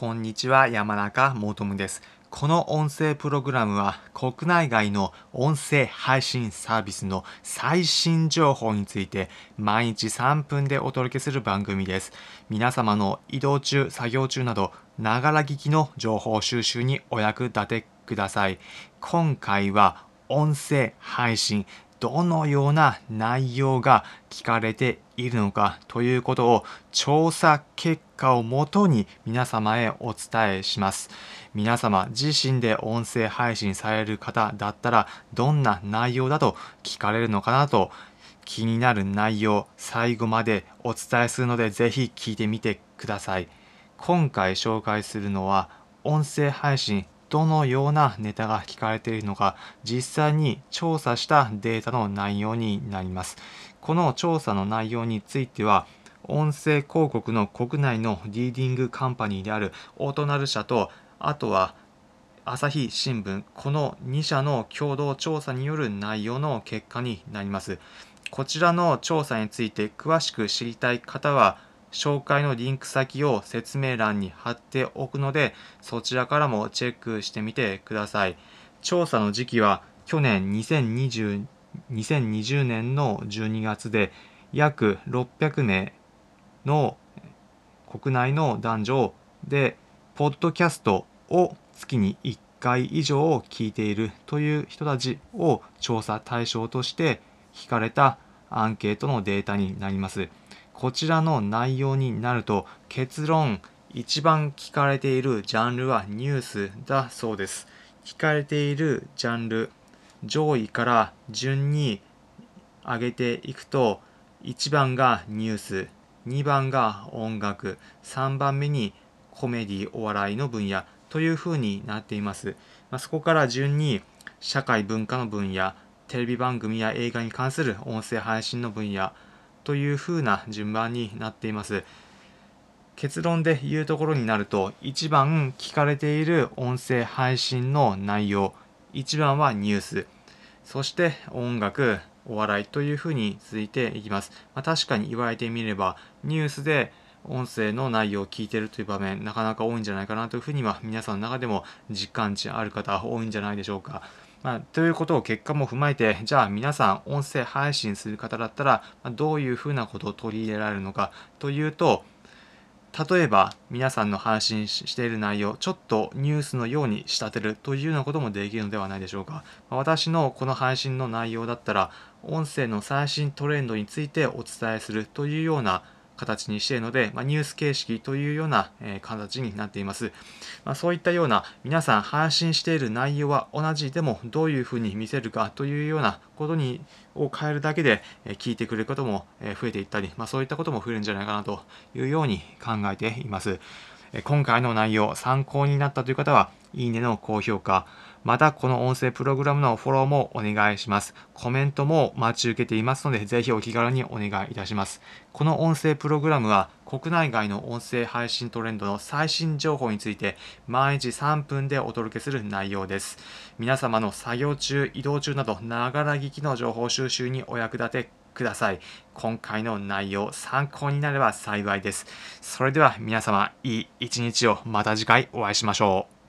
こんにちは、山中もとむです。この音声プログラムは国内外の音声配信サービスの最新情報について毎日3分でお届けする番組です。皆様の移動中、作業中など、ながら聞きの情報収集にお役立てください。今回は音声配信、どのような内容が聞かれているのかということを調査結果をもとに皆様へお伝えします。皆様自身で音声配信される方だったらどんな内容だと聞かれるのかなと気になる内容最後までお伝えするのでぜひ聞いてみてください。今回紹介するのは音声配信どのようなネタが聞かれているのか実際に調査したデータの内容になります。この調査の内容については音声広告の国内のリーディングカンパニーであるオートナル社とあとは朝日新聞この2社の共同調査による内容の結果になります。こちらの調査について詳しく知りたい方は紹介のリンク先を説明欄に貼っておくのでそちらからもチェックしてみてください調査の時期は去年2020 2020年の12月で約600名の国内の男女でポッドキャストを月に1回以上聞いているという人たちを調査対象として聞かれたアンケートのデータになります。こちらの内容になると結論一番聞かれているジャンルはニュースだそうです。聞かれているジャンル上位から順に上げていくと1番がニュース2番が音楽3番目にコメディお笑いの分野。というふうになっています、まあ、そこから順に社会文化の分野テレビ番組や映画に関する音声配信の分野というふうな順番になっています。結論で言うところになると一番聞かれている音声配信の内容一番はニュース。そして音楽お笑いというふうに続いていきます、まあ、確かに言われてみればニュースで音声の内容を聞いてるという場面なかなか多いんじゃないかなというふうには皆さんの中でも実感値ある方多いんじゃないでしょうか。まあ、ということを結果も踏まえてじゃあ皆さん音声配信する方だったら、ま、どういうふうなことを取り入れられるのかというと例えば皆さんの配信している内容ちょっとニュースのように仕立てるというようなこともできるのではないでしょうか、ま、私のこの配信の内容だったら音声の最新トレンドについてお伝えするというような形にしているので、まあ、ニュース形式というような、え、形になっています、まあ、そういったような皆さん配信している内容は同じでもどういうふうに見せるかというようなことにを変えるだけで、え、聞いてくれることも、増えていったり、まあ、そういったことも増えるんじゃないかなというように考えています、今回の内容参考になったという方はいいねの高評価またこの音声プログラムのフォローもお願いします。コメントも待ち受けていますので、ぜひお気軽にお願いいたします。この音声プログラムは国内外の音声配信トレンドの最新情報について毎日3分でお届けする内容です。皆様の作業中、移動中など、ながら聞きの情報収集にお役立てください。今回の内容参考になれば幸いです。それでは皆様、いい一日をまた次回お会いしましょう。